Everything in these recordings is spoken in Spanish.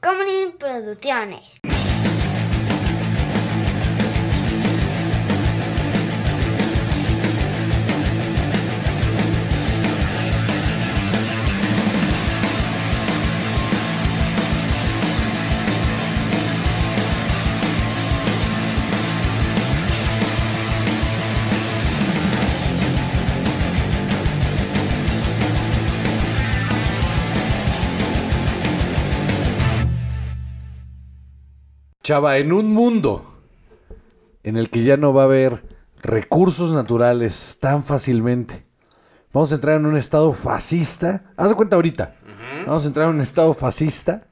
Comedy Producciones. Chava, en un mundo en el que ya no va a haber recursos naturales tan fácilmente, vamos a entrar en un estado fascista. Haz de cuenta ahorita. Vamos a entrar en un estado fascista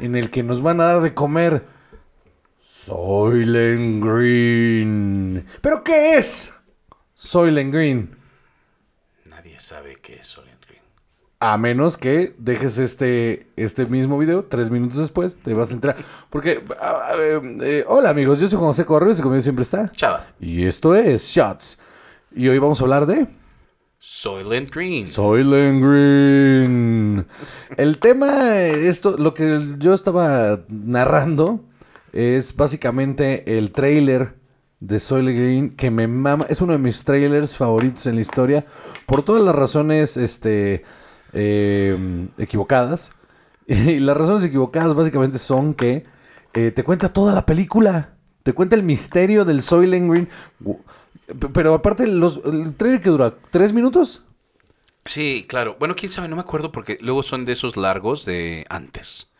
en el que nos van a dar de comer Soylent Green. ¿Pero qué es Soylent Green? Nadie sabe qué es. A menos que dejes este, este mismo video tres minutos después, te vas a entrar. Porque, ah, eh, eh, hola amigos, yo soy José Correos y conmigo siempre está. Chava. Y esto es Shots. Y hoy vamos a hablar de Soylent Green. Soylent Green. El tema, esto, lo que yo estaba narrando es básicamente el trailer de Soylent Green que me mama. Es uno de mis trailers favoritos en la historia por todas las razones, este, eh, equivocadas. Y las razones equivocadas básicamente son que eh, te cuenta toda la película. Te cuenta el misterio del Soylent Green. Pero aparte, los, el trailer que dura tres minutos. Sí, claro. Bueno, quién sabe, no me acuerdo porque luego son de esos largos de antes.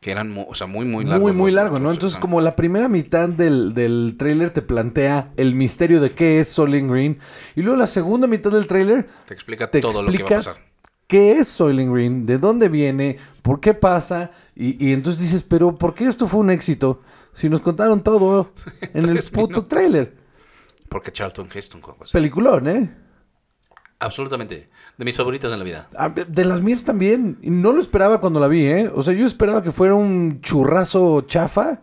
Que eran, o sea, muy, muy largos. muy, muy largo, ¿no? Entonces, como la primera mitad del, del tráiler te plantea el misterio de qué es Soylent Green. Y luego la segunda mitad del tráiler Te explica te todo lo que va a explica pasar. Qué es Soylent Green, de dónde viene, por qué pasa. Y, y entonces dices, pero ¿por qué esto fue un éxito? Si nos contaron todo en el puto minutos. tráiler. Porque Charlton Heston, José. Peliculón, ¿eh? Absolutamente. De mis favoritas en la vida. Ah, De las mías también. Y no lo esperaba cuando la vi, ¿eh? O sea, yo esperaba que fuera un churrazo chafa.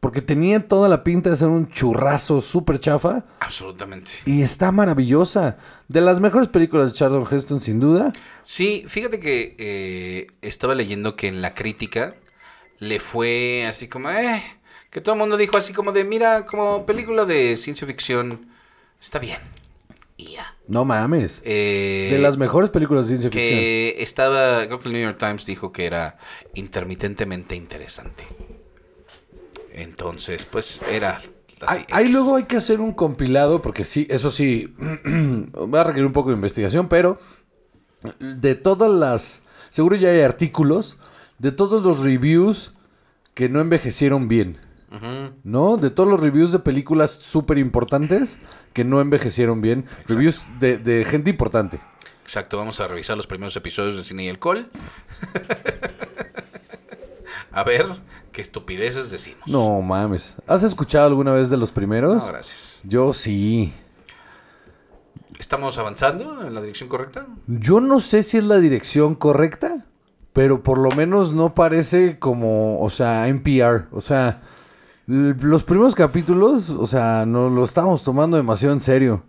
Porque tenía toda la pinta de ser un churrazo súper chafa. Absolutamente. Y está maravillosa. De las mejores películas de Charlton Heston, sin duda. Sí, fíjate que eh, estaba leyendo que en la crítica le fue así como, eh, que todo el mundo dijo así como de, mira, como película de ciencia ficción, está bien. Y ya. No mames. Eh, De las mejores películas de ciencia ficción. que estaba, creo que el New York Times dijo que era intermitentemente interesante. Entonces, pues era así. Ahí, luego hay que hacer un compilado, porque sí, eso sí, va a requerir un poco de investigación, pero de todas las, seguro ya hay artículos, de todos los reviews que no envejecieron bien. ¿no? De todos los reviews de películas súper importantes que no envejecieron bien, reviews de, de gente importante. Exacto, vamos a revisar los primeros episodios de Cine y Alcohol. a ver qué estupideces decimos. No mames, ¿has escuchado alguna vez de los primeros? No, gracias. Yo sí. ¿Estamos avanzando en la dirección correcta? Yo no sé si es la dirección correcta, pero por lo menos no parece como, o sea, NPR. O sea, los primeros capítulos, o sea, nos lo estábamos tomando demasiado en serio.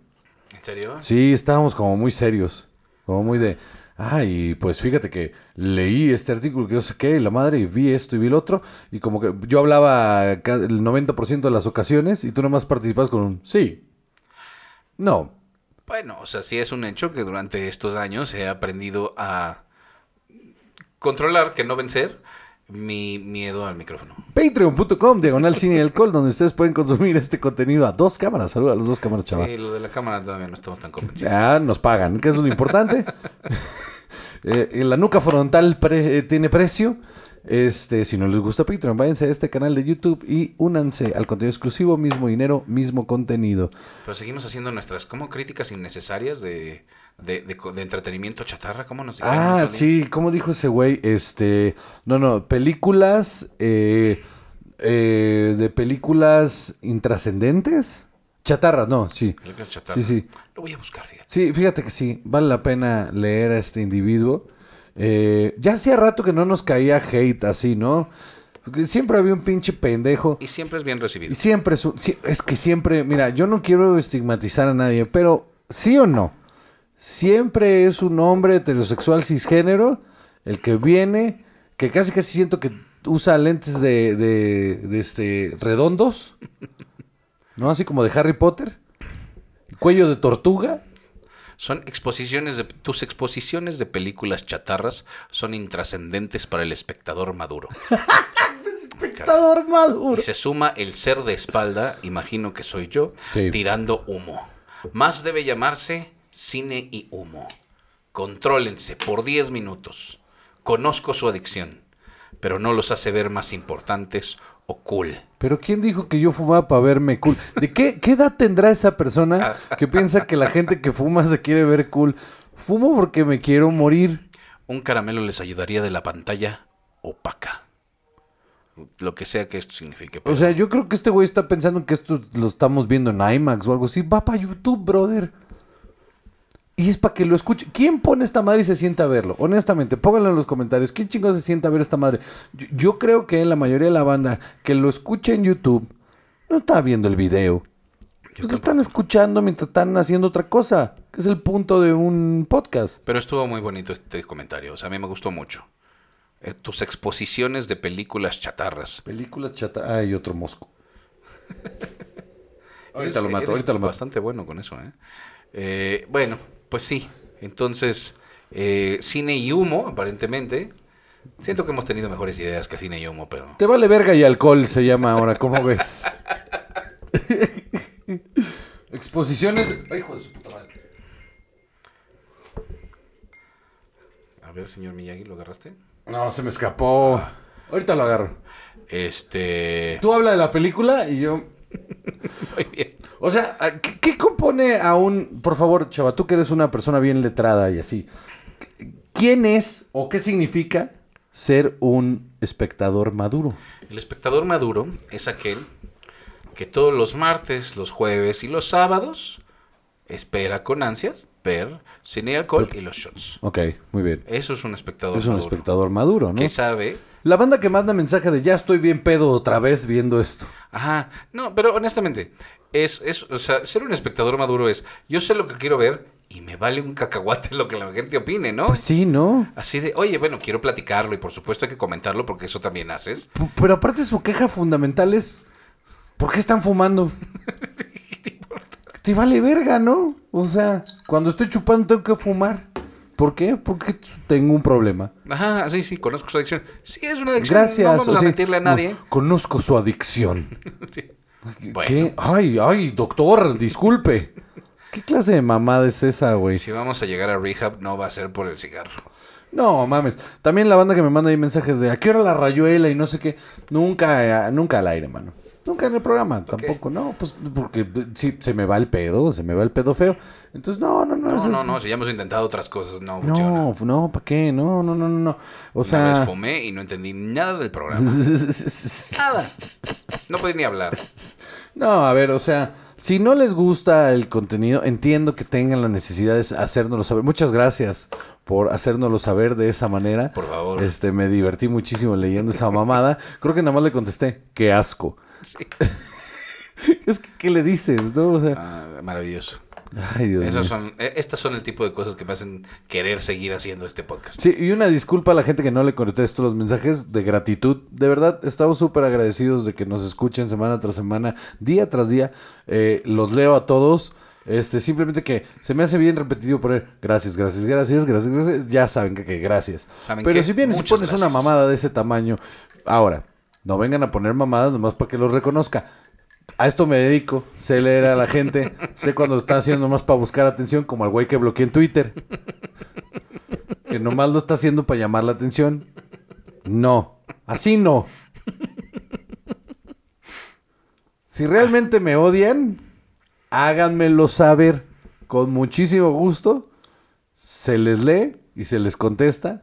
¿En serio? Sí, estábamos como muy serios. Como muy de, ay, pues fíjate que leí este artículo que yo sé qué, y la madre, y vi esto y vi el otro. Y como que yo hablaba el 90% de las ocasiones y tú nomás participabas con un sí. No. Bueno, o sea, sí es un hecho que durante estos años he aprendido a controlar, que no vencer, mi miedo al micrófono. Patreon.com, diagonal cine y alcohol, donde ustedes pueden consumir este contenido a dos cámaras. Saludos a las dos cámaras, chaval. Sí, lo de la cámara todavía no estamos tan convencidos. Ya nos pagan, que eso es lo importante. Eh, la nuca frontal pre- eh, tiene precio. Este, si no les gusta Patreon, váyanse a este canal de YouTube y únanse al contenido exclusivo, mismo dinero, mismo contenido. Pero seguimos haciendo nuestras como críticas innecesarias de, de, de entretenimiento chatarra, ¿cómo nos? Ah, sí, ¿cómo dijo ese güey? Este, no, no, películas eh, eh, de películas intrascendentes. Chatarra, no, sí. Chatarra. Sí, sí. Lo voy a buscar, fíjate. Sí, fíjate que sí, vale la pena leer a este individuo. Eh, ya hacía rato que no nos caía hate así, ¿no? Porque siempre había un pinche pendejo. Y siempre es bien recibido. Y siempre es, un- sí, es que siempre, mira, yo no quiero estigmatizar a nadie, pero sí o no, siempre es un hombre heterosexual cisgénero el que viene que casi casi siento que usa lentes de, de, de este, redondos, ¿no? Así como de Harry Potter, cuello de tortuga. Son exposiciones de tus exposiciones de películas chatarras son intrascendentes para el espectador maduro. Espectador maduro. Y se suma el ser de espalda, imagino que soy yo, Sí. tirando humo. Más debe llamarse cine y humo. Contrólense por 10 minutos. Conozco su adicción, pero no los hace ver más importantes o cool. Pero ¿quién dijo que yo fumaba para verme cool? ¿De qué, qué edad tendrá esa persona que piensa que la gente que fuma se quiere ver cool? Fumo porque me quiero morir. Un caramelo les ayudaría de la pantalla opaca. Lo que sea que esto signifique. O sea, yo creo que este güey está pensando que esto lo estamos viendo en IMAX o algo así. Va para YouTube, brother. Y es para que lo escuche. ¿Quién pone esta madre y se sienta a verlo? Honestamente, pónganlo en los comentarios. ¿Quién chingados se sienta a ver esta madre? Yo, yo creo que la mayoría de la banda que lo escucha en YouTube no está viendo el video. Yo lo están escuchando mientras están haciendo otra cosa, que es el punto de un podcast. Pero estuvo muy bonito este comentario. O sea, a mí me gustó mucho. Eh, tus exposiciones de películas chatarras. Películas chata. Ay, otro mosco. ahorita Eres- lo mato, ahorita lo mato. Bastante bueno con eso, ¿eh? Eh, bueno, pues sí. Entonces, eh, cine y humo, aparentemente. Siento que hemos tenido mejores ideas que cine y humo, pero... Te vale verga y alcohol se llama ahora, ¿cómo ves? Exposiciones. Ay, hijo de su puta madre. A ver, señor Miyagi, ¿lo agarraste? No, se me escapó. Ahorita lo agarro. Este... Tú habla de la película y yo. Muy bien. O sea, ¿qué, qué compone a un. Por favor, chava, tú que eres una persona bien letrada y así. ¿Quién es o qué significa ser un espectador maduro? El espectador maduro es aquel que todos los martes, los jueves y los sábados espera con ansias ver cine y alcohol y los shots. Ok, muy bien. Eso es un espectador Es un maduro. espectador maduro, ¿no? Que sabe La banda que manda mensaje de ya estoy bien pedo otra vez viendo esto. Ajá, no, pero honestamente, es, es, o sea, ser un espectador maduro es, yo sé lo que quiero ver y me vale un cacahuate lo que la gente opine, ¿no? Pues sí, ¿no? Así de, oye, bueno, quiero platicarlo y por supuesto hay que comentarlo porque eso también haces. P- Pero aparte su queja fundamental es ¿por qué están fumando? Te vale verga, ¿no? O sea, cuando estoy chupando tengo que fumar. ¿Por qué? Porque tengo un problema. Ajá, sí, sí, conozco su adicción. Sí, es una adicción. Gracias. No vamos o a mentirle a nadie. no, conozco su adicción. Sí. ¿Qué? Bueno. Ay, ay, doctor, disculpe. ¿Qué clase de mamada es esa, güey? Si vamos a llegar a rehab, no va a ser por el cigarro. No, mames. También la banda que me manda ahí mensajes de ¿a qué hora la rayuela y no sé qué? Nunca, nunca al aire, mano. Nunca en el programa, tampoco, no, pues porque sí, se me va el pedo, se me va el pedo feo. Entonces, no, no, no. No, eso no, es- no, si ya hemos intentado otras cosas, no funciona. No, no, ¿para qué? No, no, no, no, no. O Una sea... vez fumé y no entendí nada del programa. Nada. No podía ni hablar. No, a ver, o sea, si no les gusta el contenido, entiendo que tengan la necesidad de hacérnoslo saber. Muchas gracias por hacérnoslo saber de esa manera. Por favor. Este, me divertí muchísimo leyendo esa mamada. Creo que nada más le contesté, qué asco. Sí. Es que, ¿qué le dices, no? O sea, Ah, maravilloso. ay, Dios Esas mío. son, eh, estas son el tipo de cosas que me hacen querer seguir haciendo este podcast. Sí, y una disculpa a la gente que no le contesto los mensajes de gratitud. De verdad, estamos súper agradecidos de que nos escuchen semana tras semana, día tras día. Eh, los leo a todos. Este, simplemente que se me hace bien repetitivo poner gracias, gracias, gracias, gracias, gracias. Ya saben que, que gracias. ¿Saben Pero si vienes y pones una mamada de ese tamaño, ahora, no vengan a poner mamadas nomás para que los reconozca. A esto me dedico, sé leer a la gente, sé cuando está haciendo nomás para buscar atención, como al güey que bloqueé en Twitter. Que nomás lo está haciendo para llamar la atención. No, así no. Si realmente me odian, háganmelo saber. Con muchísimo gusto. Se les lee y se les contesta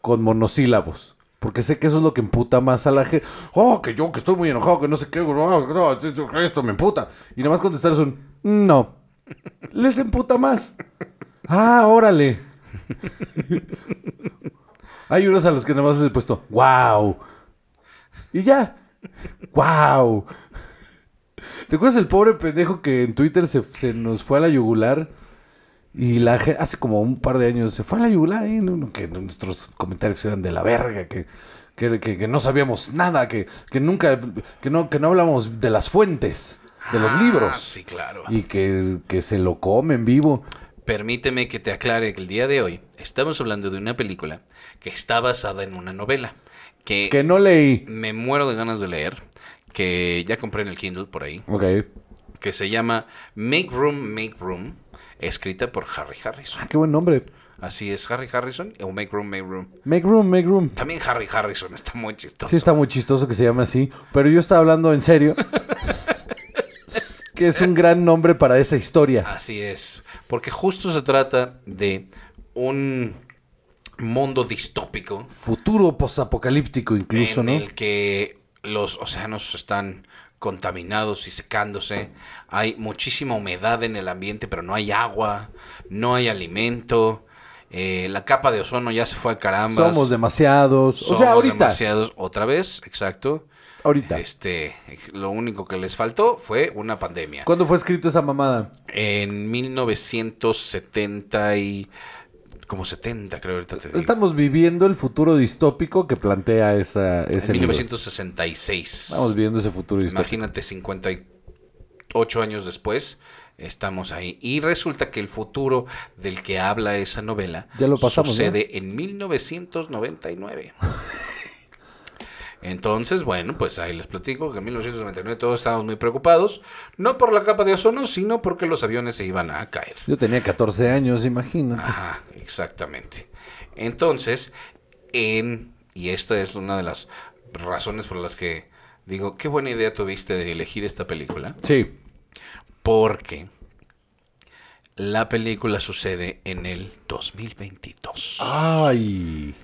con monosílabos. Porque sé que eso es lo que emputa más a la gente. Oh, que yo que estoy muy enojado, que no sé qué. no, esto me emputa. Y nada más contestar es un no. Les emputa más. Ah, órale. Hay unos a los que nada más he puesto wow. Y ya. Wow. ¿Te acuerdas el pobre pendejo que en Twitter se, se nos fue a la yugular? Y la hace como un par de años se fue a la yugular, ¿eh? Que nuestros comentarios eran de la verga, que, que, que- que no sabíamos nada, que, que nunca, que no, que no hablamos de las fuentes, de los Ah, libros. Sí, claro. Y que, que se lo comen vivo. Permíteme que te aclare que el día de hoy estamos hablando de una película que está basada en una novela que, Que no leí. me muero de ganas de leer, que ya compré en el Kindle por ahí, Ok. que se llama Make Room, Make Room, escrita por Harry Harrison. Ah, qué buen nombre. Así es, Harry Harrison o Make Room, Make Room. Make room, make room. También Harry Harrison está muy chistoso. Sí está muy chistoso que se llame así, pero yo estaba hablando en serio. que es un gran nombre para esa historia. Así es, porque justo se trata de un mundo distópico Futuro posapocalíptico incluso, en ¿no? el que los océanos están contaminados y secándose, hay muchísima humedad en el ambiente, pero no hay agua, no hay alimento, eh, la capa de ozono ya se fue al caramba. Somos demasiados. o sea, ahorita. demasiados, otra vez, exacto. Ahorita. Este, lo único que les faltó fue una pandemia. ¿Cuándo fue escrito esa mamada? En 1970 y... Como 70 creo ahorita te digo. Estamos viviendo el futuro distópico que plantea esa, ese en libro. 1966. Estamos viviendo ese futuro distópico. Imagínate 58 años después, estamos ahí. Y resulta que el futuro del que habla esa novela Ya lo pasamos, sucede en 1999. Entonces, bueno, pues ahí les platico que en 1999 todos estábamos muy preocupados, no por la capa de ozono, sino porque los aviones se iban a caer. Yo tenía 14 años, imagínate. Ajá, exactamente. Entonces, en, y esta es una de las razones por las que digo, qué buena idea tuviste de elegir esta película, Sí. porque la película sucede en el 2022. Ay.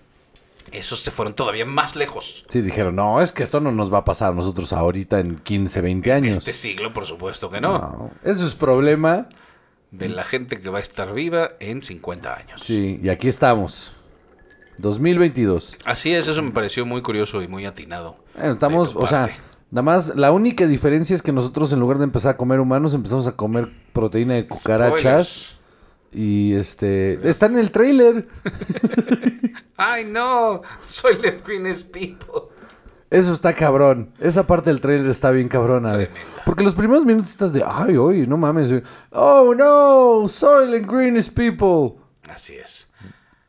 Esos se fueron todavía más lejos. Sí, dijeron, no, es que esto no nos va a pasar a nosotros ahorita en 15, 20 En años. este siglo, por supuesto que no. No, Eso es problema. De la gente que va a estar viva en 50 años. Sí, y aquí estamos. 2022. Así es, eso me pareció muy curioso y muy atinado. Bueno, estamos, o sea, nada más, la única diferencia es que nosotros en lugar de empezar a comer humanos, empezamos a comer proteína de cucarachas. Spoilers. Y este, está en el trailer. Ay, no, soy greenest people. Eso está cabrón. Esa parte del trailer está bien cabrona. güey. Porque los primeros minutos estás de, ay, oye, no mames. güey. Oh, no, Soylent Green is people. Así es.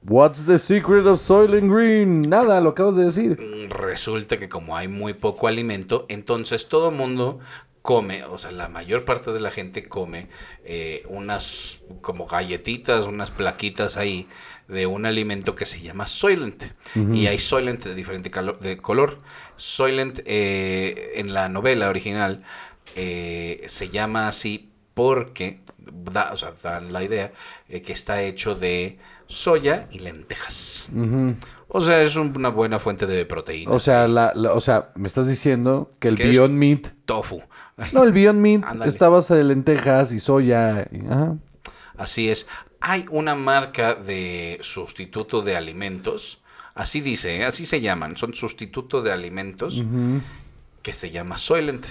What's the secret of Soylent Green? Nada, lo acabas de decir. Mm, Resulta que como hay muy poco alimento, entonces todo mundo come, o sea, la mayor parte de la gente come eh, unas como galletitas, unas plaquitas ahí de un alimento que se llama Soylent. Y hay Soylent de diferente de color. Soylent eh, en la novela original eh, se llama así porque da, o sea, dan la idea eh, que está hecho de soya y lentejas. O sea, es un- una buena fuente de proteína. O sea, la, la- o sea, me estás diciendo que el. Beyond Meat... tofu. No, el Beyond Meat está base de lentejas y soya. y- ajá. Así es. Hay una marca de sustituto de alimentos. Así dice, ¿eh? así se llaman. Son sustituto de alimentos que se llama Soylent.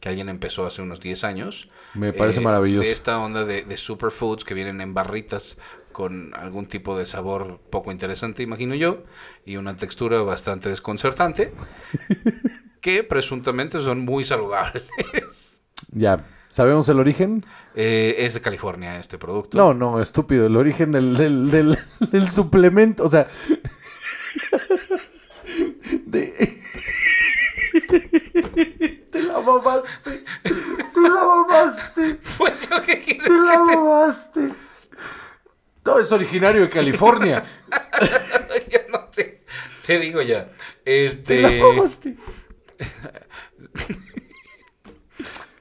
Que alguien empezó hace unos 10 años. Me parece maravilloso. De esta onda de, de superfoods que vienen en barritas con algún tipo de sabor poco interesante, imagino yo, y una textura bastante desconcertante, que presuntamente son muy saludables. Ya. ¿Sabemos el origen? Eh, es de California este producto. No, no, estúpido. El origen del, del, del, del suplemento. O sea. de- Te la mamaste. Te la mamaste. Pues, ¿yo qué Te la te- mamaste. No, es originario de California. Yo no te, te digo ya. Te Este, la mamaste.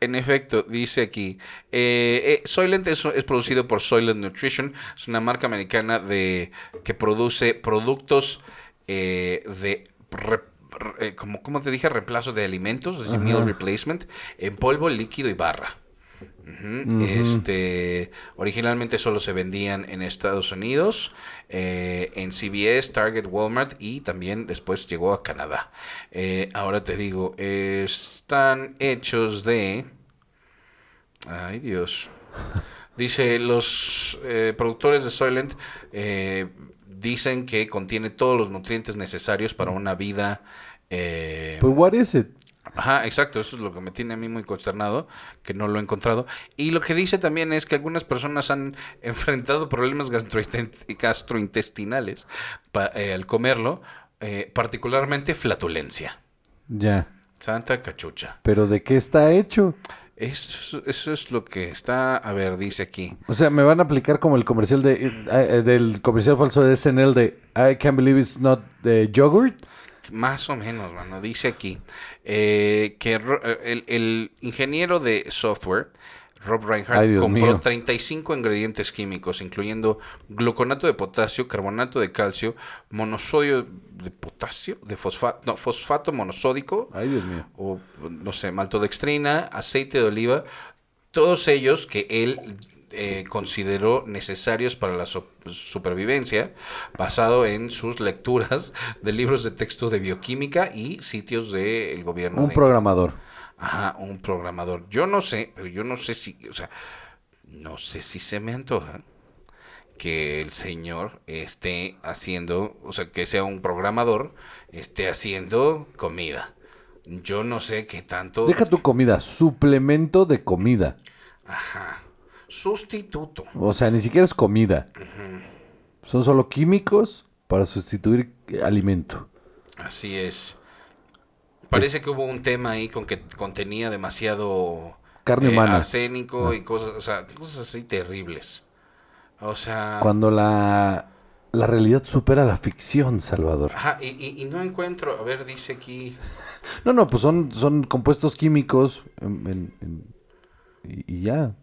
en efecto, dice aquí, eh, eh, Soylent es, es producido por Soylent Nutrition, es una marca americana de que produce productos eh, de re- re- como, como te dije, reemplazo de alimentos, meal replacement, en polvo, líquido y barra. Este, originalmente solo se vendían en Estados Unidos, eh, en CVS, Target, Walmart y también después llegó a Canadá. Eh, ahora te digo, están hechos de... Ay Dios. Dice, los eh, productores de Soylent dicen que contiene todos los nutrientes necesarios para una vida... eh, Pues, what is it? Ajá, exacto, eso es lo que me tiene a mí muy consternado, que no lo he encontrado. Y lo que dice también es que algunas personas han enfrentado problemas gastrointestinales pa- eh, al comerlo, eh, particularmente flatulencia. Ya. Santa cachucha. ¿Pero de qué está hecho? Eso, eso es lo que está, a ver, dice aquí. O sea, me van a aplicar como el comercial de eh, eh, del comercial falso de SNL de I can't believe it's not eh, yogurt. Más o menos, mano. Dice aquí eh, que eh, el, el ingeniero de software, Rob Reinhardt, Ay, compró mío. 35 ingredientes químicos, incluyendo gluconato de potasio, carbonato de calcio, monosodio de potasio, de fosfato, no, fosfato monosódico, Ay, Dios mío. o no sé, maltodextrina, aceite de oliva, todos ellos que él eh, consideró necesarios para la so- supervivencia, basado en sus lecturas de libros de texto de bioquímica y sitios del gobierno. Un de- programador. Ajá, un programador. Yo no sé, pero yo no sé si, o sea, no sé si se me antoja que el señor esté haciendo, o sea, que sea un programador, esté haciendo comida. Yo no sé qué tanto. Deja tu comida, suplemento de comida. Ajá. Sustituto. O sea, ni siquiera es comida. Son solo químicos para sustituir alimento. Así es. Parece que hubo un tema ahí con que contenía demasiado Carne eh, humana. arsénico y cosas, o sea, cosas así terribles. O sea, Cuando la, la realidad supera la ficción, Salvador. ajá, y, y- y no encuentro, a ver, dice aquí, No, no, pues son, son compuestos químicos en- en- en- y, y ya.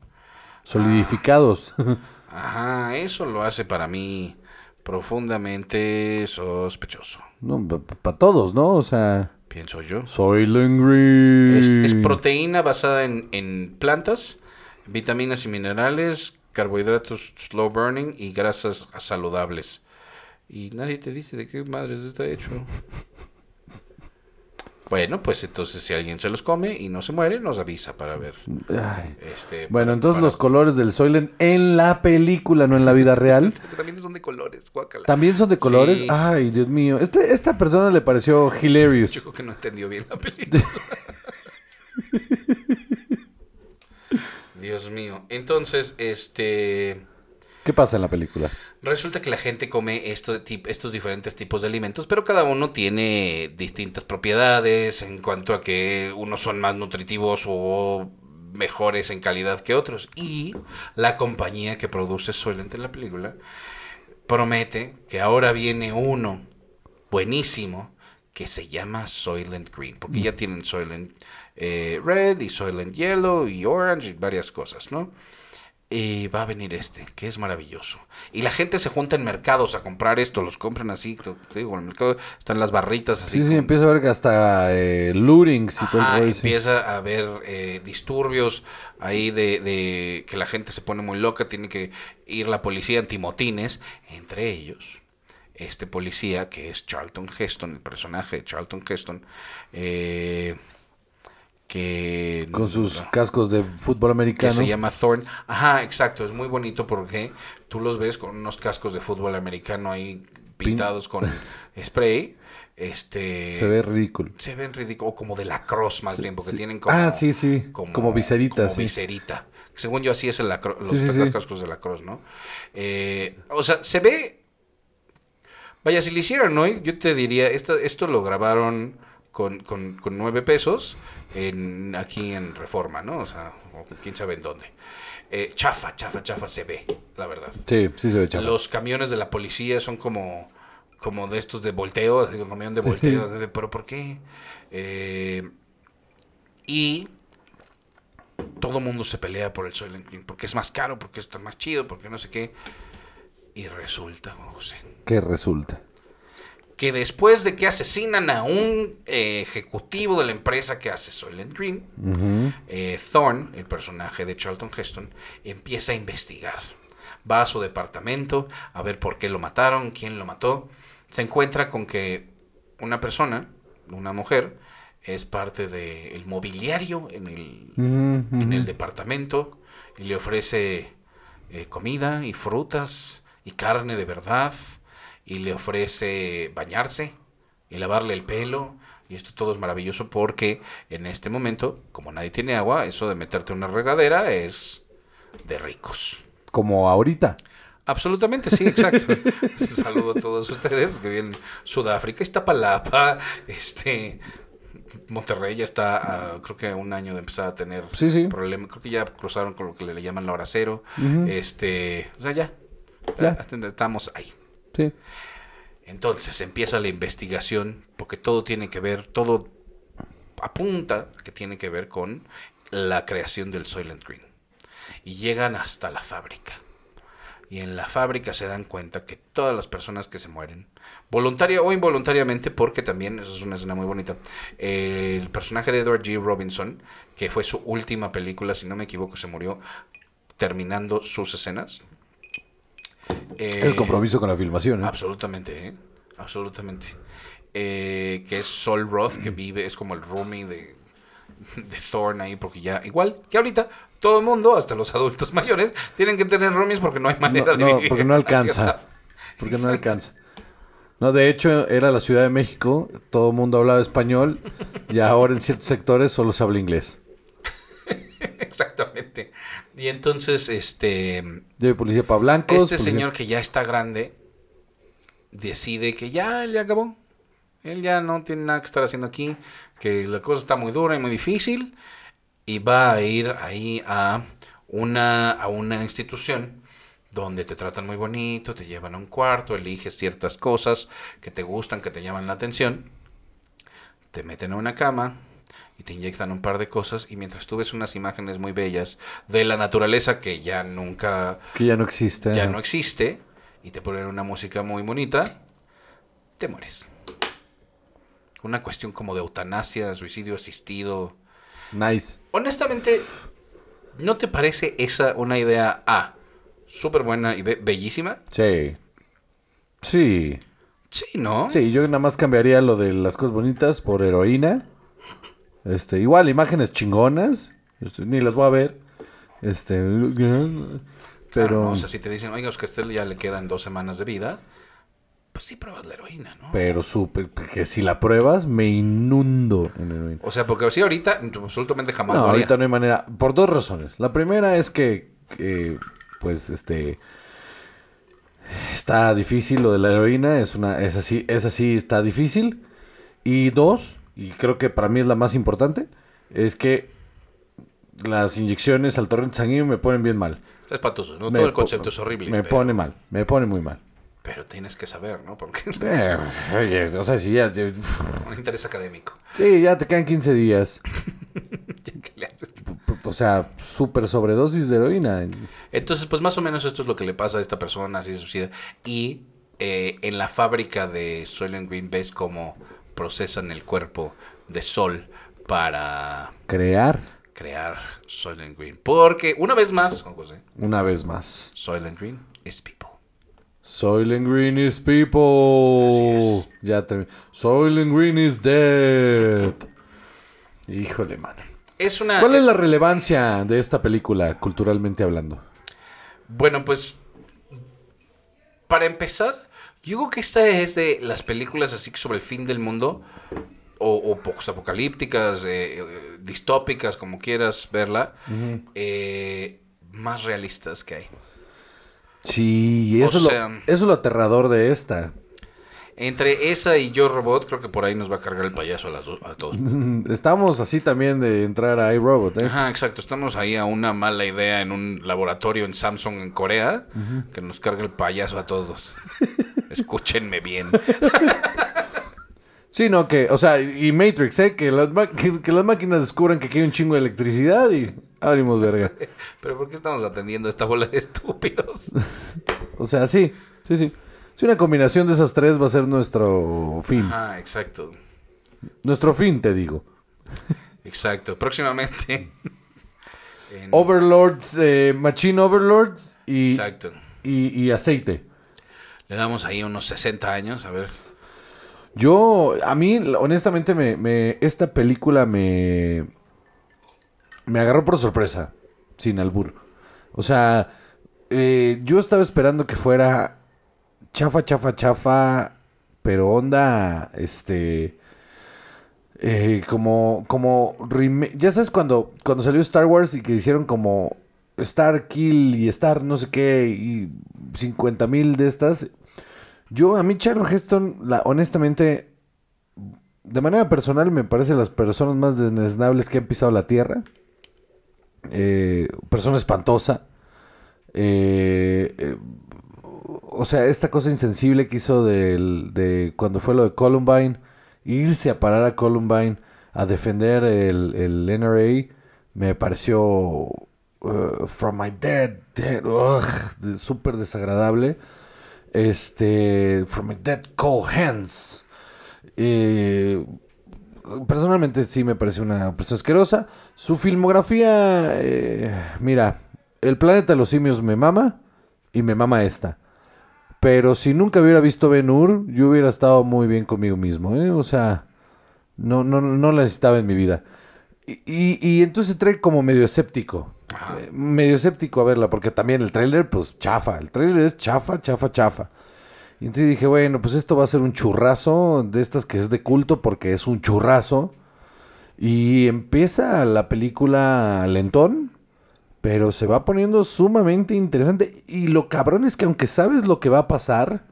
Solidificados. ajá, eso lo hace para mí profundamente sospechoso, no, para todos, ¿no? O sea, pienso yo. Soylent Green. Es, es proteína basada en, en plantas, vitaminas y minerales, carbohidratos slow burning y grasas saludables. Y nadie te dice de qué madres está hecho. Bueno, pues entonces si alguien se los come y no se muere, nos avisa para ver. Ay. Este, Bueno, para- entonces para- los colores del Soylent en la película, no en la vida real. También son de colores, guácala. También son de colores. Sí. Ay, Dios mío. Este, esta persona le pareció hilarious. Yo creo que no entendió bien la película. Dios mío. Entonces, este... ¿Qué pasa en la película? Resulta que la gente come esto, tip- estos diferentes tipos de alimentos, pero cada uno tiene distintas propiedades en cuanto a que unos son más nutritivos o mejores en calidad que otros. Y la compañía que produce Soylent en la película promete que ahora viene uno buenísimo que se llama Soylent Green, porque ya tienen Soylent eh, Red y Soylent Yellow y Orange y varias cosas, ¿no? Y va a venir este, que es maravilloso. Y la gente se junta en mercados a comprar esto, los compran así, te digo, en el mercado están las barritas así. Sí, sí, con- empieza a ver que hasta eh, lootings y todo el sí. empieza a haber eh, disturbios ahí de, de que la gente se pone muy loca, tiene que ir la policía antimotines, entre ellos este policía que es Charlton Heston, el personaje de Charlton Heston, eh, que Con sus cascos de fútbol que americano. se llama Thorn. Ajá, exacto, es muy bonito porque tú los ves con unos cascos de fútbol americano ahí pintados con spray. Este Se ve ridículo. se ven ridículos, o como de la cross más bien, porque tienen como... Ah, sí, sí, como viserita, como sí. viserita. Según yo, así es el lacro- los Sí, sí, sí. cascos de la cross, ¿no? Eh, o sea, se ve... Vaya, si lo hicieran hoy, yo te diría, esto, esto lo grabaron con, con, con nueve pesos en, aquí en Reforma, ¿no? O sea, o quién sabe en dónde. Eh, chafa, chafa, chafa se ve, la verdad. Sí, sí se ve chaval. Los camiones de la policía son como, como de estos de volteo, así, un camión de volteo, así de, pero ¿por qué? Eh, y todo mundo se pelea por el Soylent Green, porque es más caro, porque está más chido, porque no sé qué. Y resulta, Juan José, ¿Qué resulta? Que después de que asesinan a un eh, ejecutivo de la empresa que hace Soylent Green, eh, Thorne, el personaje de Charlton Heston, empieza a investigar. Va a su departamento a ver por qué lo mataron, quién lo mató. Se encuentra con que una persona, una mujer, es parte del mobiliario en el, en el departamento y le ofrece eh, comida y frutas y carne de verdad y le ofrece bañarse y lavarle el pelo. Y esto todo es maravilloso porque en este momento, como nadie tiene agua, eso de meterte en una regadera es de ricos. Como ahorita. Absolutamente, sí, exacto. Saludo a todos ustedes que vienen Sudáfrica, Iztapalapa, este Monterrey ya está, a, creo que un año de empezar a tener Sí, sí. problemas. Creo que ya cruzaron con lo que le llaman la hora cero. Este, o sea, ya, Ya. estamos ahí. Sí. Entonces empieza la investigación porque todo tiene que ver, todo apunta que tiene que ver con la creación del Soylent Green. Y llegan hasta la fábrica. Y en la fábrica se dan cuenta que todas las personas que se mueren, voluntaria o involuntariamente, porque también, eso es una escena muy bonita, el personaje de Edward G. Robinson, que fue su última película, si no me equivoco, se murió terminando sus escenas. El Eh, compromiso con la filmación, ¿eh? Absolutamente, ¿eh? Absolutamente. Eh, que es Sol Roth, que vive, es como el roomie de, de Thorne ahí, porque ya, igual que ahorita, todo el mundo, hasta los adultos mayores, tienen que tener roomies porque no hay manera No, de no, vivir porque no alcanza. Porque no alcanza. No, de hecho, era la Ciudad de México, todo el mundo hablaba español y ahora en ciertos sectores solo se habla inglés. Exactamente. Y entonces, este, Lleve policía para blancos. este policía- señor que ya está grande, decide que ya, él ya acabó. Él ya no tiene nada que estar haciendo aquí, que la cosa está muy dura y muy difícil, y va a ir ahí a una, a una institución donde te tratan muy bonito, te llevan a un cuarto, eliges ciertas cosas que te gustan, que te llaman la atención, te meten a una cama y te inyectan un par de cosas, y mientras tú ves unas imágenes muy bellas de la naturaleza que ya nunca Que ya no existe. ya no existe y te ponen una música muy bonita, te mueres. Una cuestión como de eutanasia, suicidio asistido. Nice. Honestamente, ¿no te parece esa una idea A, súper buena y be- bellísima? Sí. Sí. Sí, ¿no? Sí, yo nada más cambiaría lo de las cosas bonitas por heroína. Este, igual imágenes chingonas. Este, ni las voy a ver. Este, Claro, pero ¿no? O sea, si te dicen, oiga, es que a usted ya le quedan dos semanas de vida, pues sí pruebas la heroína, ¿no? pero que si la pruebas me inundo en heroína. O sea, porque sí, ahorita absolutamente jamás No, lo haría. ahorita no hay manera. Por dos razones. La primera es que, que, pues, este. Está difícil lo de la heroína. Es una. Es así, es así, está difícil. Y dos, y creo que para mí es la más importante, es que las inyecciones al torrente sanguíneo me ponen bien mal. Está espatoso, ¿no? Me Todo el concepto es horrible. Me pero- pone mal, me pone muy mal. Pero tienes que saber, ¿no? Porque Eh, oye, o sea, si ya, un interés académico. sí, ya te quedan 15 días. Que le haces. O sea, súper sobredosis de heroína. Entonces, pues más o menos esto es lo que le pasa a esta persona, así suicida. Y eh, en la fábrica de Soylent Green ves cómo procesan el cuerpo de Sol para Crear crear Soylent Green. Porque, una vez más, Juan José, una vez más. Soylent Green is people. Soylent Green is people. Así es. Ya terminé. Soylent Green is dead. Híjole, mano. Es una... ¿Cuál es eh, la relevancia de esta película, culturalmente hablando? Bueno, pues para empezar, yo creo que esta es de las películas así que sobre el fin del mundo o, o apocalípticas, distópicas, como quieras verla, eh, más realistas que hay. Sí, O eso, es, lo, sea- eso es lo aterrador de esta. Entre esa y Yo Robot, creo que por ahí nos va a cargar el payaso a, las dos, a todos. Estamos así también de entrar a iRobot, ¿eh? Ajá, exacto. Estamos ahí a una mala idea en un laboratorio en Samsung, en Corea, que nos carga el payaso a todos. Escúchenme bien. Sí, no, que, o sea, y Matrix, ¿eh? Que las, ma- que, que las máquinas descubran que aquí hay un chingo de electricidad y abrimos verga. Pero ¿por qué estamos atendiendo a esta bola de estúpidos? O sea, sí, sí, sí. Si una combinación de esas tres va a ser nuestro fin. Ajá, exacto. Nuestro fin, te digo. Exacto. Próximamente. en- Overlords, eh, Machine Overlords y, Exacto. y, y aceite. Le damos ahí unos 60 años, a ver. Yo, a mí, honestamente, me, esta película me, me agarró por sorpresa, sin albur. O sea, eh, yo estaba esperando que fuera chafa, chafa, chafa, pero onda, este, eh, como, como, ya sabes cuando, cuando salió Star Wars y que hicieron como Star Kill y Star no sé qué y 50 mil de estas. Yo, a mí Charlton Heston, la, honestamente, de manera personal me parece las personas más desneznables que han pisado la tierra. Eh, persona espantosa. Eh, eh, o sea, esta cosa insensible que hizo del- de cuando fue lo de Columbine, irse a parar a Columbine a defender el, el NRA, me pareció uh, From My Dead, dead súper desagradable. Este, From My Dead Cold Hands. Eh, personalmente sí me parece una persona asquerosa. Su filmografía, eh, mira, El planeta de los simios me mama y me mama esta. Pero si nunca hubiera visto Ben Hur, yo hubiera estado muy bien conmigo mismo, ¿eh? O sea, no, no, no la necesitaba en mi vida. Y, y- y entonces entré como medio escéptico. Eh, medio escéptico a verla, porque también el tráiler, pues chafa. El tráiler es chafa, chafa, chafa. Y entonces dije, bueno, pues esto va a ser un churrazo de estas que es de culto porque es un churrazo. Y empieza la película lentón, pero se va poniendo sumamente interesante. Y lo cabrón es que aunque sabes lo que va a pasar,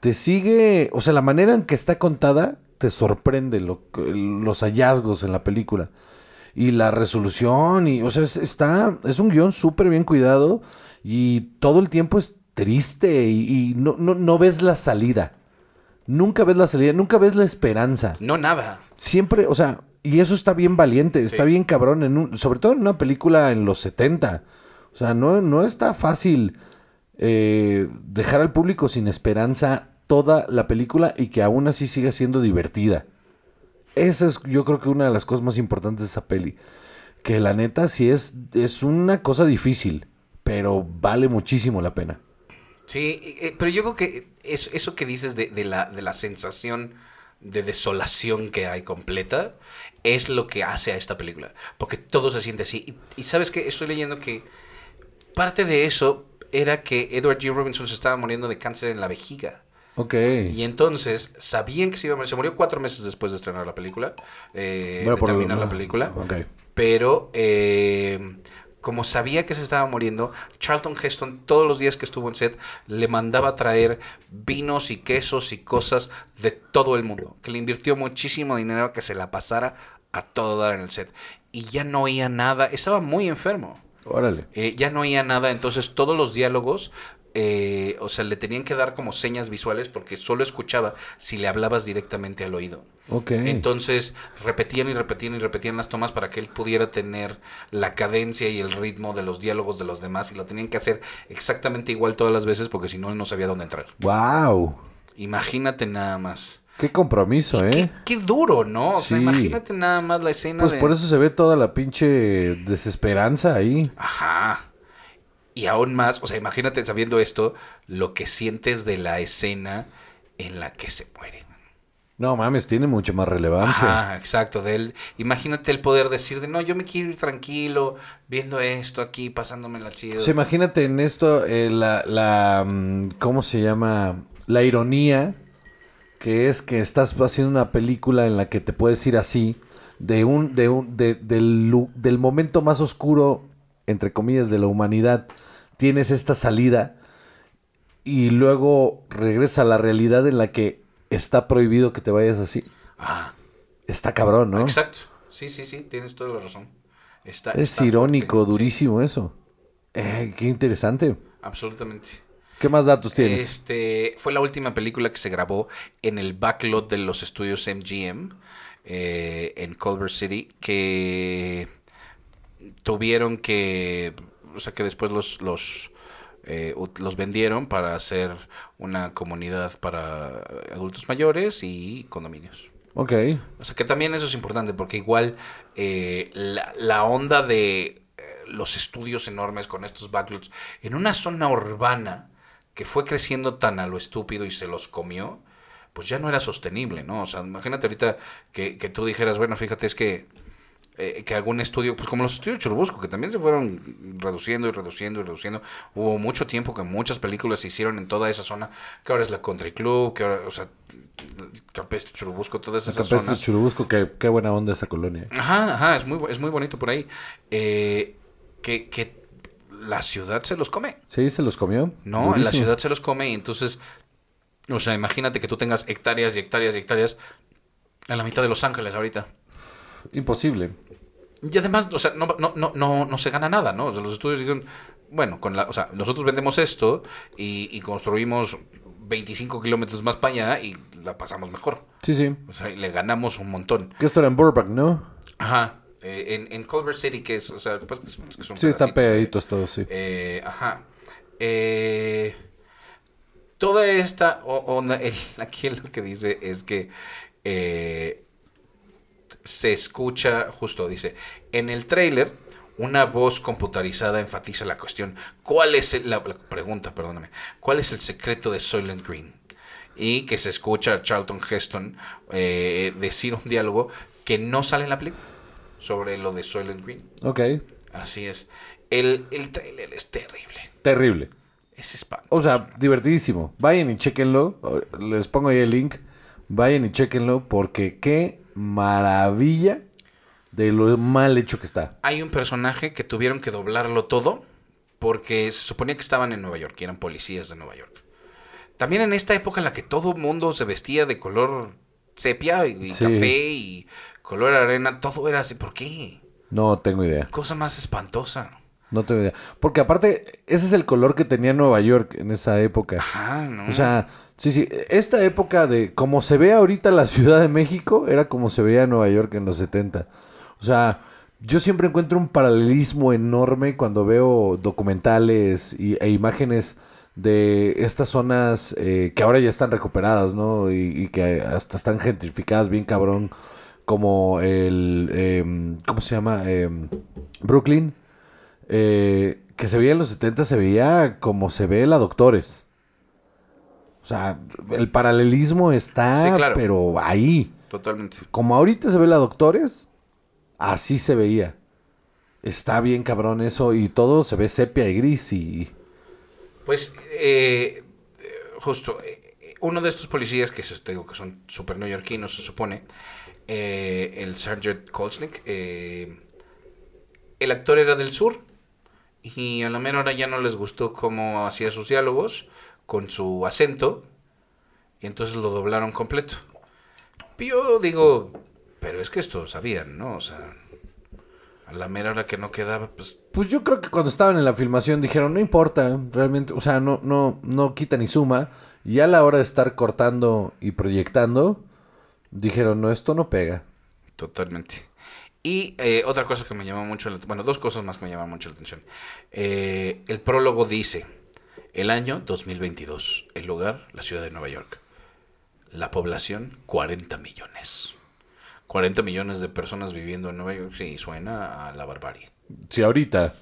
te sigue, o sea, la manera en que está contada te sorprende lo- los hallazgos en la película. Y la resolución, y, o sea, es, está, es un guion súper bien cuidado y todo el tiempo es triste y, y no, no, no ves la salida. Nunca ves la salida, nunca ves la esperanza. No, nada. Siempre, o sea, y eso está bien valiente, está Sí. bien cabrón, en un- sobre todo en una película en los 70. O sea, no, no está fácil eh, dejar al público sin esperanza toda la película y que aún así siga siendo divertida. Esa es yo creo que una de las cosas más importantes de esa peli. Que la neta sí es, es una cosa difícil, pero vale muchísimo la pena. Sí, eh, pero yo creo que es, eso que dices de, de la, de la sensación de desolación que hay completa es lo que hace a esta película. Porque todo se siente así. Y, y sabes que estoy leyendo que parte de eso era que Edward G. Robinson se estaba muriendo de cáncer en la vejiga. Ok. Y entonces sabían que se iba a morir. Se murió cuatro meses después de estrenar la película. eh, Bueno, de por- terminar la película. Ok. Pero eh, como sabía que se estaba muriendo, Charlton Heston todos los días que estuvo en set le mandaba traer vinos y quesos y cosas de todo el mundo. Que le invirtió muchísimo dinero a que se la pasara a todo dar en el set. Y ya no oía nada. Estaba muy enfermo. Órale. Eh, ya no oía nada, entonces todos los diálogos, eh, o sea, le tenían que dar como señas visuales porque solo escuchaba si le hablabas directamente al oído. Ok. Entonces repetían y repetían y repetían las tomas para que él pudiera tener la cadencia y el ritmo de los diálogos de los demás y lo tenían que hacer exactamente igual todas las veces porque si no él no sabía dónde entrar. wow. Imagínate nada más. Qué compromiso, ¿eh? Qué, qué duro, ¿no? O sea, Sí. imagínate nada más la escena Pues de... por eso se ve toda la pinche desesperanza ahí. Ajá. Y aún más, o sea, imagínate sabiendo esto, lo que sientes de la escena en la que se muere. No mames, tiene mucho más relevancia. Ajá, exacto. De él, imagínate el poder decir de no, yo me quiero ir tranquilo, viendo esto aquí, pasándome la chido. Sea, imagínate en esto eh, la, la, mm, ¿cómo se llama? La ironía, que es que estás haciendo una película en la que te puedes ir así, de un, de un, de- del, del momento más oscuro, entre comillas, de la humanidad, tienes esta salida y luego regresa a la realidad en la que está prohibido que te vayas así. Ah, Está cabrón, ¿no? exacto. Sí, sí, sí, tienes toda la razón. Está, Es está irónico, fuerte, sí, durísimo eso. Eh, qué interesante. absolutamente. ¿Qué más datos tienes? Este, fue la última película que se grabó en el backlot de los estudios MGM eh, en Culver City que tuvieron que, o sea, que después los los eh, los vendieron para hacer una comunidad para adultos mayores y condominios. Ok. O sea que también eso es importante porque igual eh, la, la onda de eh, los estudios enormes con estos backlots en una zona urbana que fue creciendo tan a lo estúpido y se los comió, pues ya no era sostenible, ¿no? O sea, imagínate ahorita que, que tú dijeras, bueno, fíjate, es que eh, que algún estudio, pues como los estudios Churubusco, que también se fueron reduciendo y reduciendo y reduciendo. Hubo mucho tiempo que muchas películas se hicieron en toda esa zona, que ahora es la Country Club, que ahora, o sea, Capeste, Churubusco, todas esas Capeste, zonas. Churubusco, qué, qué buena onda esa colonia. Ajá, ajá, es muy, es muy bonito por ahí. Eh, que, que la ciudad se los come. Sí, se los comió. No, en la Durísimo. ciudad se los come y entonces, o sea, imagínate que tú tengas hectáreas y hectáreas y hectáreas en la mitad de Los Ángeles ahorita. Imposible. Y además, o sea, no, no, no, no, no se gana nada, ¿no? O sea, los estudios dijeron, bueno, con la, o sea, nosotros vendemos esto y, y construimos 25 kilómetros más para allá y la pasamos mejor. Sí, sí. O sea, y le ganamos un montón. Que esto era en Burbank, ¿no? Ajá. Eh, en, en Culver City, que es, o sea, pues, que son- Sí, están pedacitos, pegaditos todos, sí. Eh, ajá. Eh, toda esta onda, el- aquí lo que dice es que eh, se escucha, justo dice, en el tráiler una voz computarizada enfatiza la cuestión. ¿Cuál es el- la, la pregunta, perdóname? ¿Cuál es el secreto de Soylent Green? Y que se escucha a Charlton Heston eh, decir un diálogo que no sale en la película sobre lo de Soylent Green. Ok. Así es. El, el trailer es terrible. Terrible. Es espantoso. O sea, divertidísimo. Vayan y chequenlo. Les pongo ahí el link. Vayan y chequenlo porque qué maravilla de lo mal hecho que está. Hay un personaje que tuvieron que doblarlo todo porque se suponía que estaban en Nueva York y eran policías de Nueva York. También en esta época en la que todo mundo se vestía de color sepia y, y Sí. café y color arena, todo era así. ¿Por qué? No tengo idea. Cosa más espantosa. No tengo idea. Porque aparte, ese es el color que tenía Nueva York en esa época. Ajá, ¿no? O sea, sí, sí. Esta época de como se ve ahorita la Ciudad de México, era como se veía Nueva York en los 70. O sea, yo siempre encuentro un paralelismo enorme cuando veo documentales y, e imágenes de estas zonas eh, que ahora ya están recuperadas, ¿no? Y, que hasta están gentrificadas bien cabrón, como el, em, ¿cómo se llama? Em, Brooklyn. Eh, que se veía en los 70, se veía como se ve la Doctores. O sea, el paralelismo está, Sí, claro. pero ahí. Totalmente. Como ahorita se ve la Doctores, así se veía. Está bien cabrón eso y todo se ve sepia y gris y... Pues, eh, justo, eh, uno de estos policías que te digo que son super neoyorquinos, se supone, eh, el Sergeant Kolsnick, eh, el actor era del sur y a la mera hora ya no les gustó cómo hacía sus diálogos con su acento y entonces lo doblaron completo. Yo digo, pero es que esto sabían, ¿no? O sea, a la mera hora que no quedaba, pues Pues yo creo que cuando estaban en la filmación dijeron, no importa, realmente, o sea, no, no, no quita ni suma. Y a la hora de estar cortando y proyectando, dijeron, no, esto no pega. Totalmente. Y eh, otra cosa que me llamó mucho la bueno, dos cosas más que me llamaron mucho la atención. Eh, el prólogo dice, el año 2022, el lugar, la ciudad de Nueva York. La población, 40 millones. 40 millones de personas viviendo en Nueva York, sí, suena a la barbarie. Si ahorita,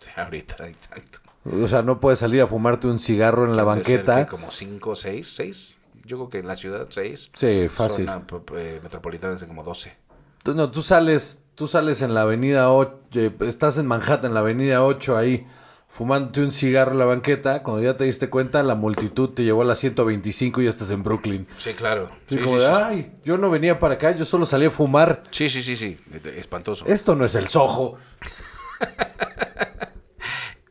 Sí, ahorita, exacto. o sea, no puedes salir a fumarte un cigarro en la banqueta. que como 5, 6, 6. Yo creo que en la ciudad 6. Sí, fácil. Zona p- metropolitana es de como 12. Tú, no, tú sales, tú sales en la avenida 8, estás en Manhattan, en la avenida 8 ahí, fumándote un cigarro en la banqueta, cuando ya te diste cuenta, la multitud te llevó a la 125 y ya estás en Brooklyn. Sí, claro. Sí, como sí, de, sí. ay, yo no venía para acá, yo solo salí a fumar. Sí, sí, sí, sí, espantoso. Esto no es el Soho.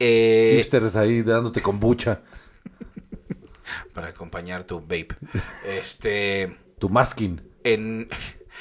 Eh, Hipsters ahí dándote kombucha, para acompañar tu vape. Este, tu masking. en,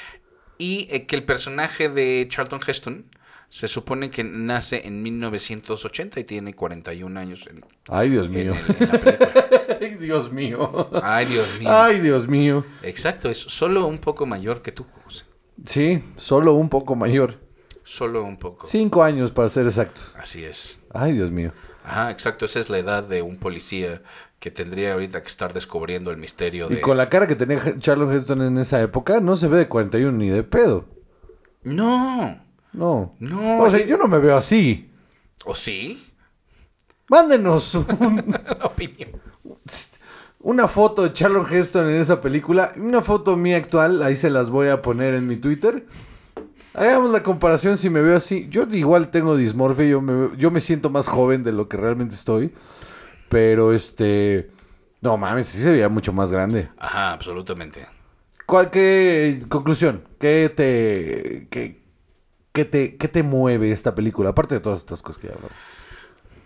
y eh, que el personaje de Charlton Heston se supone que nace en 1980 y tiene 41 años en, Ay, Dios en mío. el- en la película. Ay, Dios mío. Ay, Dios mío. Ay, Dios mío. Exacto, es solo un poco mayor que tú, José. Sí, solo un poco mayor. Solo un poco. Cinco años para ser exactos. Así es. Ay, Dios mío. Ajá, exacto. Esa es la edad de un policía que tendría ahorita que estar descubriendo el misterio de... Y con la cara que tenía Charlton Heston en esa época, no se ve de 41 ni de pedo. No. No. No. O sea, yo no me veo así. ¿O sí? Mándenos un- Opinión. una foto de Charlton Heston en esa película. y Una foto mía actual, ahí se las voy a poner en mi Twitter. Hagamos la comparación si me veo así. Yo igual tengo dismorfia, yo me, yo me siento más joven de lo que realmente estoy. Pero este... No mames, sí se veía mucho más grande. Ajá, absolutamente. ¿Cuál, qué conclusión? ¿Qué te, qué, qué te, qué te mueve esta película? Aparte de todas estas cosas que ya hablamos.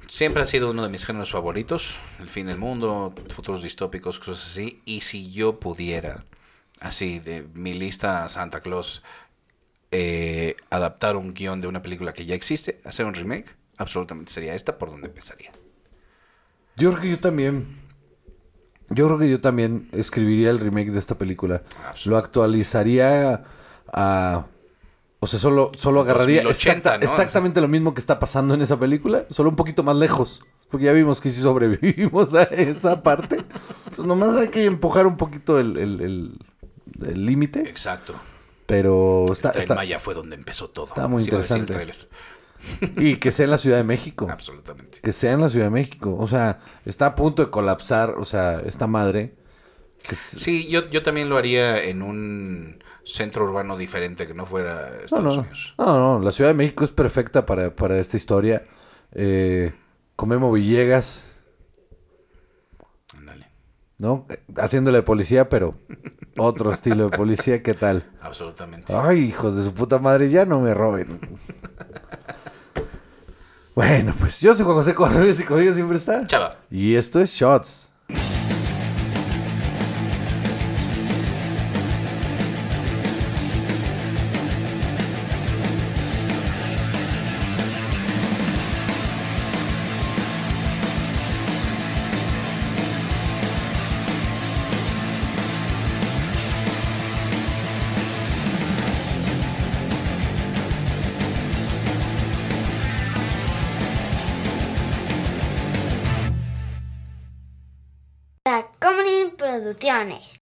Siempre ha sido uno de mis géneros favoritos. El fin del mundo, futuros distópicos, cosas así. Y si yo pudiera, así, de mi lista Santa Claus, eh, adaptar un guion de una película que ya existe, hacer un remake, absolutamente sería esta por donde empezaría. Yo creo que yo también. Yo creo que yo también escribiría el remake de esta película. Lo actualizaría a. O sea, solo, solo agarraría 2080, exacta- ¿no? exactamente lo mismo que está pasando en esa película, solo un poquito más lejos. Porque ya vimos que sí sobrevivimos a esa parte. Entonces, nomás hay que empujar un poquito el el- el- el límite. Exacto. pero está, El está- Maya fue donde empezó todo. está muy el interesante. Y que sea en la Ciudad de México. Absolutamente. Que sea en la Ciudad de México. O sea, está a punto de colapsar, o sea, esta madre. que es- Sí, yo, yo también lo haría en un centro urbano diferente que no fuera No, Estados no, Unidos. no, no, la Ciudad de México es perfecta para, para esta historia. Eh, con Memo Villegas, Ándale. ¿no? Haciéndole de policía, pero otro estilo de policía, ¿qué tal? Absolutamente. Ay, hijos de su puta madre, ya no me roben. Bueno, pues yo soy Juan José Correos y conmigo siempre está. Chava. Y esto es Shots. Producciones.